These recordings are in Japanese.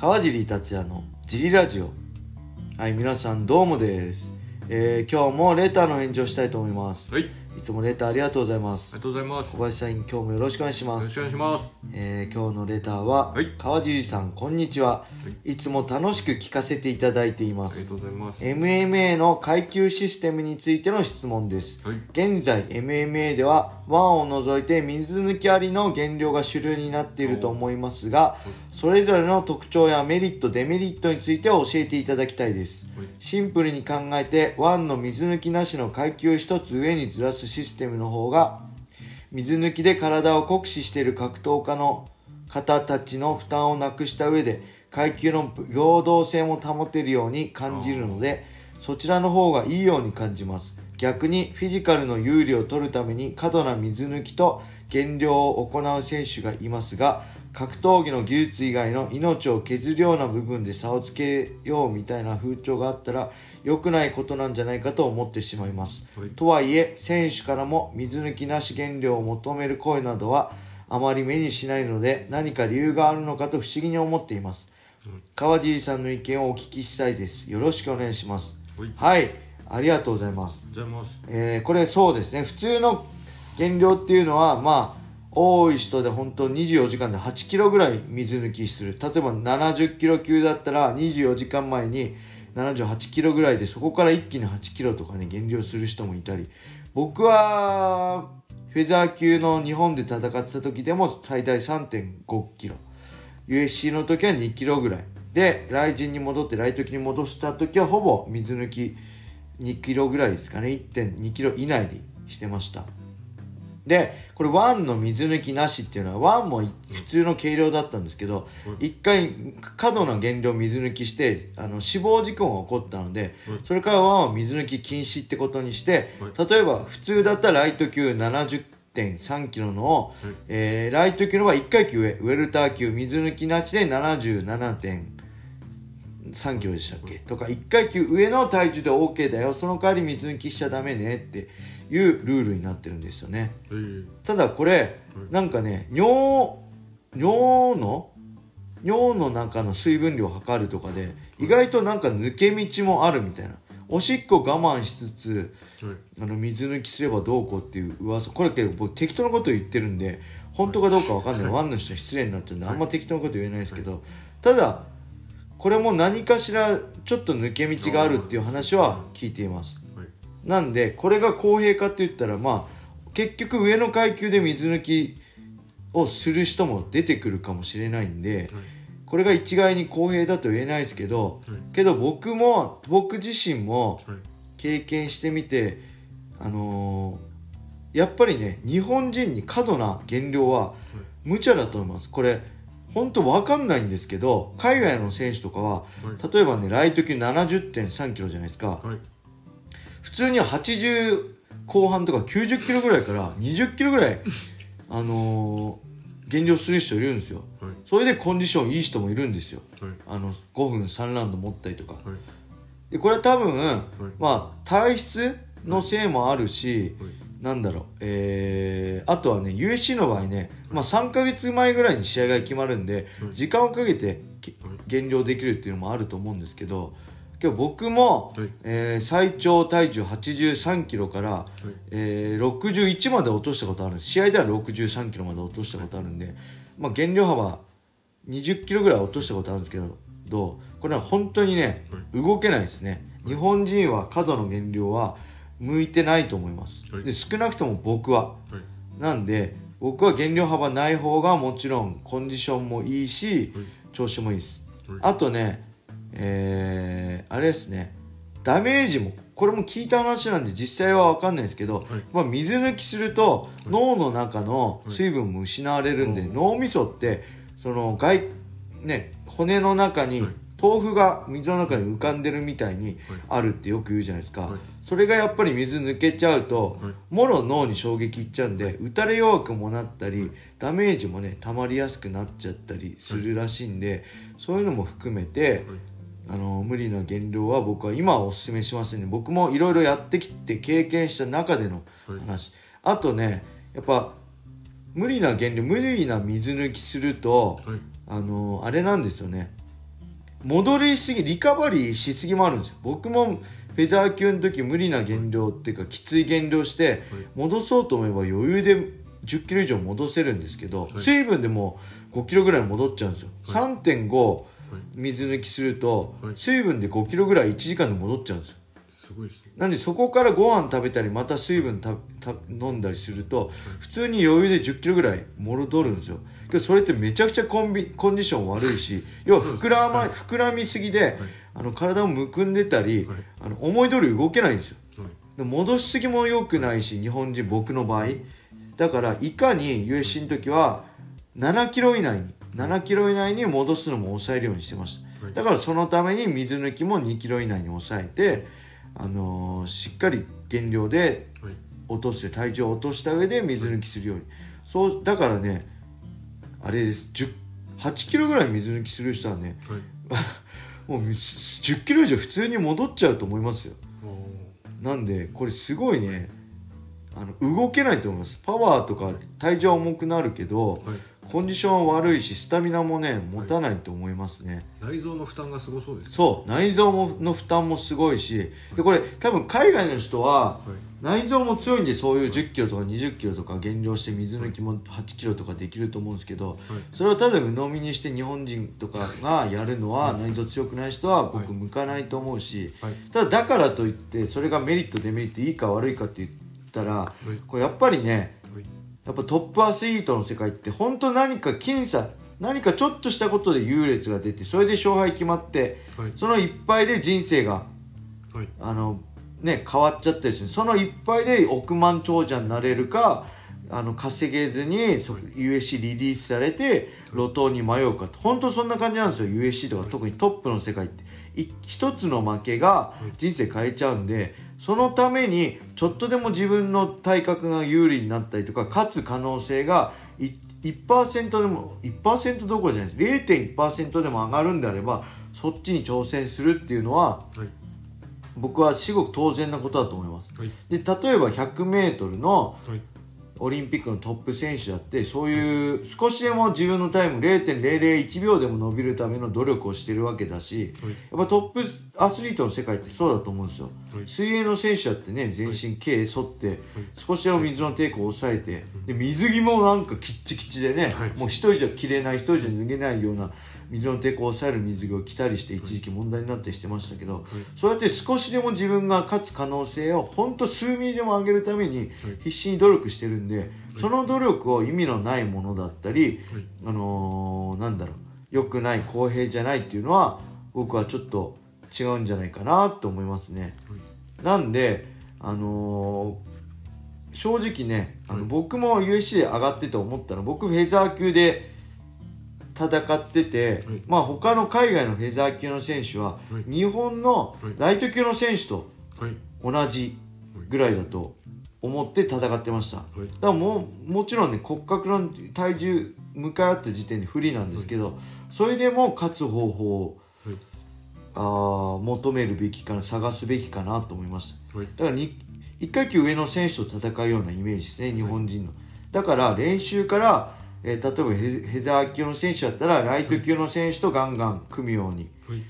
川尻達也のジリラジオ。はい皆さんどうもです、えー、今日もレターの返事をしたいと思います。はい、いつもレターありがとうございます。がとうございます。よ小林さん今日もよろしくお願いします。ろしくお願いします。えー今日のレターは、はい。川尻さんこんにちは、い、つも楽しく聞かせていただいています。ありがとうございます。MMA の階級システムについての質問です、はい。現在 MMA ではワンを除いて水抜きありの減量が主流になっていると思いますがそれぞれの特徴やメリットデメリットについて教えていただきたいです。はい。シンプルに考えてワンの水抜きなしの階級一つ上にずらすシステムの方が水抜きで体を酷使している格闘家の方たちの負担をなくした上で階級の平等性も保てるように感じるのでそちらの方がいいように感じます。逆にフィジカルの有利を取るために過度な水抜きと減量を行う選手がいますが格闘技の技術以外の命を削るような部分で差をつけようみたいな風潮があったら良くないことなんじゃないかと思ってしまいます、はい。とはいえ選手からも水抜きなし減量を求める声などはあまり目にしないので何か理由があるのかと不思議に思っています、川尻さんの意見をお聞きしたいです。よろしくお願いします。はい。はい。ありがとうございます。ありがとうございます。えーこれそうですね。普通の減量っていうのはまあ多い人で本当24時間で8キロぐらい水抜きする。例えば70キロ級だったら24時間前に78キロぐらいでそこから一気に8キロとかね減量する人もいたり。僕はフェザー級の日本で戦ってた時でも最大3.5キロ。USC の時は2キロぐらい。でライジンに戻ってライト級に戻した時はほぼ水抜き2キロぐらいですかね。1.2キロ以内にしてました。でこれワンの水抜きなしっていうのはワンもい普通の計量だったんですけど一回過度な減量水抜きしてあの死亡事故が起こったのでそれからワンは水抜き禁止ってことにして例えば普通だったらライト級70.3キロのを、えーライト級のは1階級上ウェルター級水抜きなしで77.3キロでしたっけ？とか1階級上の体重で OK だよ。その代わり水抜きしちゃダメねっていうルールになってるんですよね。え。ー、ただこれなんかね尿尿の尿の中の水分量を測るとかで意外となんか抜け道もあるみたいな。おしっこ我慢しつつはい。あの水抜きすればどうこうっていう噂これけど僕適当なこと言ってるんで本当かどうかわかんない。ワンの人に失礼になっちゃうんであんま適当なこと言えないですけどただこれも何かしらちょっと抜け道があるっていう話は聞いています。はい。なんでこれが公平かって言ったらまあ結局上の階級で水抜きをする人も出てくるかもしれないんでこれが一概に公平だと言えないですけどはいけど僕も僕自身もはい。経験してみてあのーやっぱりね日本人に過度な減量は無茶だと思いますこれ本当わかんないんですけど海外の選手とかははい。例えばねライト級70.3キロじゃないですかはい。普通には80後半とか90キロぐらいから20キロぐらい あのー減量する人いるんですよはい。それでコンディションいい人もいるんですよはい。あの5分3ラウンド持ったりとかはい。でこれは多分、まあ体質のせいもあるし、はい。なんだろう、えー、あとはね USC の場合ね、まあ、3ヶ月前ぐらいに試合が決まるんで、はい時間をかけて減量できるっていうのもあると思うんですけどけど僕も、はい。えー最長体重83キロから、はい。えー61まで落としたことあるんです。試合では63キロまで落としたことあるんで、まあ、減量幅20キロぐらい落としたことあるんですけどどうこれは本当にね、動けないですね。日本人は過度の減量は向いてないと思います、はい。で少なくとも僕は。はい。なんで僕は減量幅ない方がもちろんコンディションもいいし、はい。調子もいいです、はい。あとねえー、あれですね。ダメージもこれも聞いた話なんで実際は分かんないですけど、まあ、水抜きすると脳の中の水分も失われるんで、脳みそってその外、ね、骨の中にはい。豆腐が水の中に浮かんでるみたいにあるってよく言うじゃないですか、はい。それがやっぱり水抜けちゃうと、はい。もろ脳に衝撃いっちゃうんで打たれ弱くもなったりダメージもね溜まりやすくなっちゃったりするらしいんで、そういうのも含めて、あの無理な減量は僕は今はおすすめしませんね。僕もいろいろやってきて経験した中での話、あとねやっぱ無理な減量無理な水抜きするとはい。あのあれなんですよね。戻りすぎリカバリーしすぎもあるんですよ。僕もフェザー級の時無理な減量っていうかきつい減量して戻そうと思えば余裕で1 0キロ以上戻せるんですけど、はい。水分でも5キロぐらい戻っちゃうんですよ、は3.5水抜きすると、はい。水分で5キロぐらい1時間で戻っちゃうんですよ。すごいですね。なんでそこからご飯食べたりまた水分たた飲んだりすると普通に余裕で1 0キロぐらい戻るんですよ。けどそれってめちゃくちゃコンビコンディション悪いし要は膨ら,、ま膨らみすぎで、あの体をむくんでたり、はい。あの思い通り動けないんですよ。はい。で戻しすぎも良くないし日本人僕の場合。だからいかに USC の時は7キロ以内に7キロ以内に戻すのも抑えるようにしてました、はい。だからそのために水抜きも2キロ以内に抑えて、あのーしっかり減量ではい。落とす体重を落とした上で水抜きするように。そうだからねあれです。10 8キロぐらい水抜きする人はねはい。もう10キロ以上普通に戻っちゃうと思いますよ。なんでこれすごいねあの動けないと思います。パワーとか体重は重くなるけどはいコンディションは悪いしスタミナもね持たないと思いますね、内臓の負担がすごそうですそう内臓もの負担もすごいしでこれ多分海外の人ははい。内臓も強いんでそういう1 0キロとか2 0キロとか減量して水抜きも8キロとかできると思うんですけどそれをただ鵜呑みにして日本人とかがやるのは内臓強くない人は僕向かないと思うしはい。ただだからといってそれがメリットデメリットいいか悪いかって言ったらはい。これやっぱりねはいやっぱトップアスリートの世界って本当何か僅差何かちょっとしたことで優劣が出てそれで勝敗決まってはい。その一敗で人生がはい。あのね変わっちゃったりする。その一敗で億万長者になれるかあの稼げずにそ USC リリースされて路頭に迷うか本当そんな感じなんですよ USC とか。特にトップの世界って。い一つの負けが人生変えちゃうんでそのためにちょっとでも自分の体格が有利になったりとか勝つ可能性がい1%でも1%どころじゃないです。0.1%でも上がるんであればそっちに挑戦するっていうのははい。僕は至極当然なことだと思います。はい。で例えば 100m のはいオリンピックのトップ選手だってそういう少しでも自分のタイム0.001秒でも伸びるための努力をしてるわけだしはい。やっぱトップアスリートの世界ってそうだと思うんですよ。はい。水泳の選手だってね全身毛剃って少しでも水の抵抗を抑えてで水着もなんかキッチキチでねはい。もう一人じゃ着れない一人じゃ脱げないような水の抵抗を抑える水着を着たりして一時期問題になったりしてましたけどそうやって少しでも自分が勝つ可能性を本当数ミリでも上げるために必死に努力してるんでその努力を意味のないものだったりはい。あのーなんだろう良くない公平じゃないっていうのは僕はちょっと違うんじゃないかなと思いますね。なんで、あのー正直ねあの、はい。僕も USC で上がってて思ったの僕フェザー級で戦ってて、はい。まあ他の海外のフェザー級の選手は、はい。日本のはい。ライト級の選手とはい。同じぐらいだと思って戦ってました。はい。だからもうもちろんね骨格の体重向かい合った時点で不利なんですけど、それでも勝つ方法をはい。あー求めるべきかな探すべきかなと思いました。はい。だからに1階級上の選手と戦うようなイメージですね日本人の、だから練習から、えー例えばヘヘザー級の選手だったらライト級の選手とガンガン組むようにはい。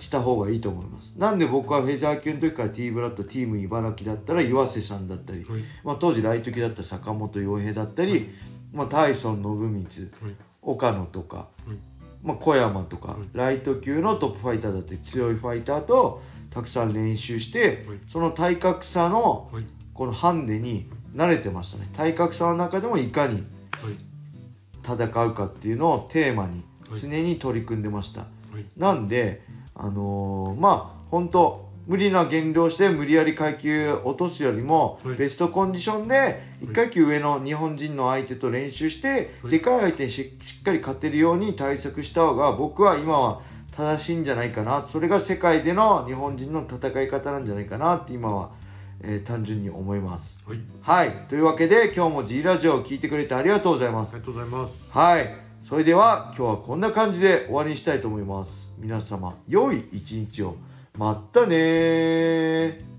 した方がいいと思います。なんで僕はフェザー級の時から T ブラッドチーム茨城だったら岩瀬さんだったり、はい。まあ、当時ライト級だった坂本洋平だったり、まあ、タイソン信光はい。岡野とか、はい。まあ、小山とか、い。ライト級のトップファイターだって強いファイターとたくさん練習して、はい。その体格差のはい。このハンデに慣れてましたね。体格差の中でもいかにはい戦うかっていうのをテーマにはい。常に取り組んでました、はい。なんであのーまあ本当無理な減量して無理やり階級落とすよりも、はい。ベストコンディションで1階級上の日本人の相手と練習して、はい。でかい相手にししっかり勝てるように対策した方が僕は今は正しいんじゃないかな。それが世界での日本人の戦い方なんじゃないかなって今は、えー単純に思いますはいはいというわけで今日も G ラジオを聞いてくれてありがとうございますありがとうございますはい。それでは今日はこんな感じで終わりにしたいと思います。皆様、良い一日を。まったねー。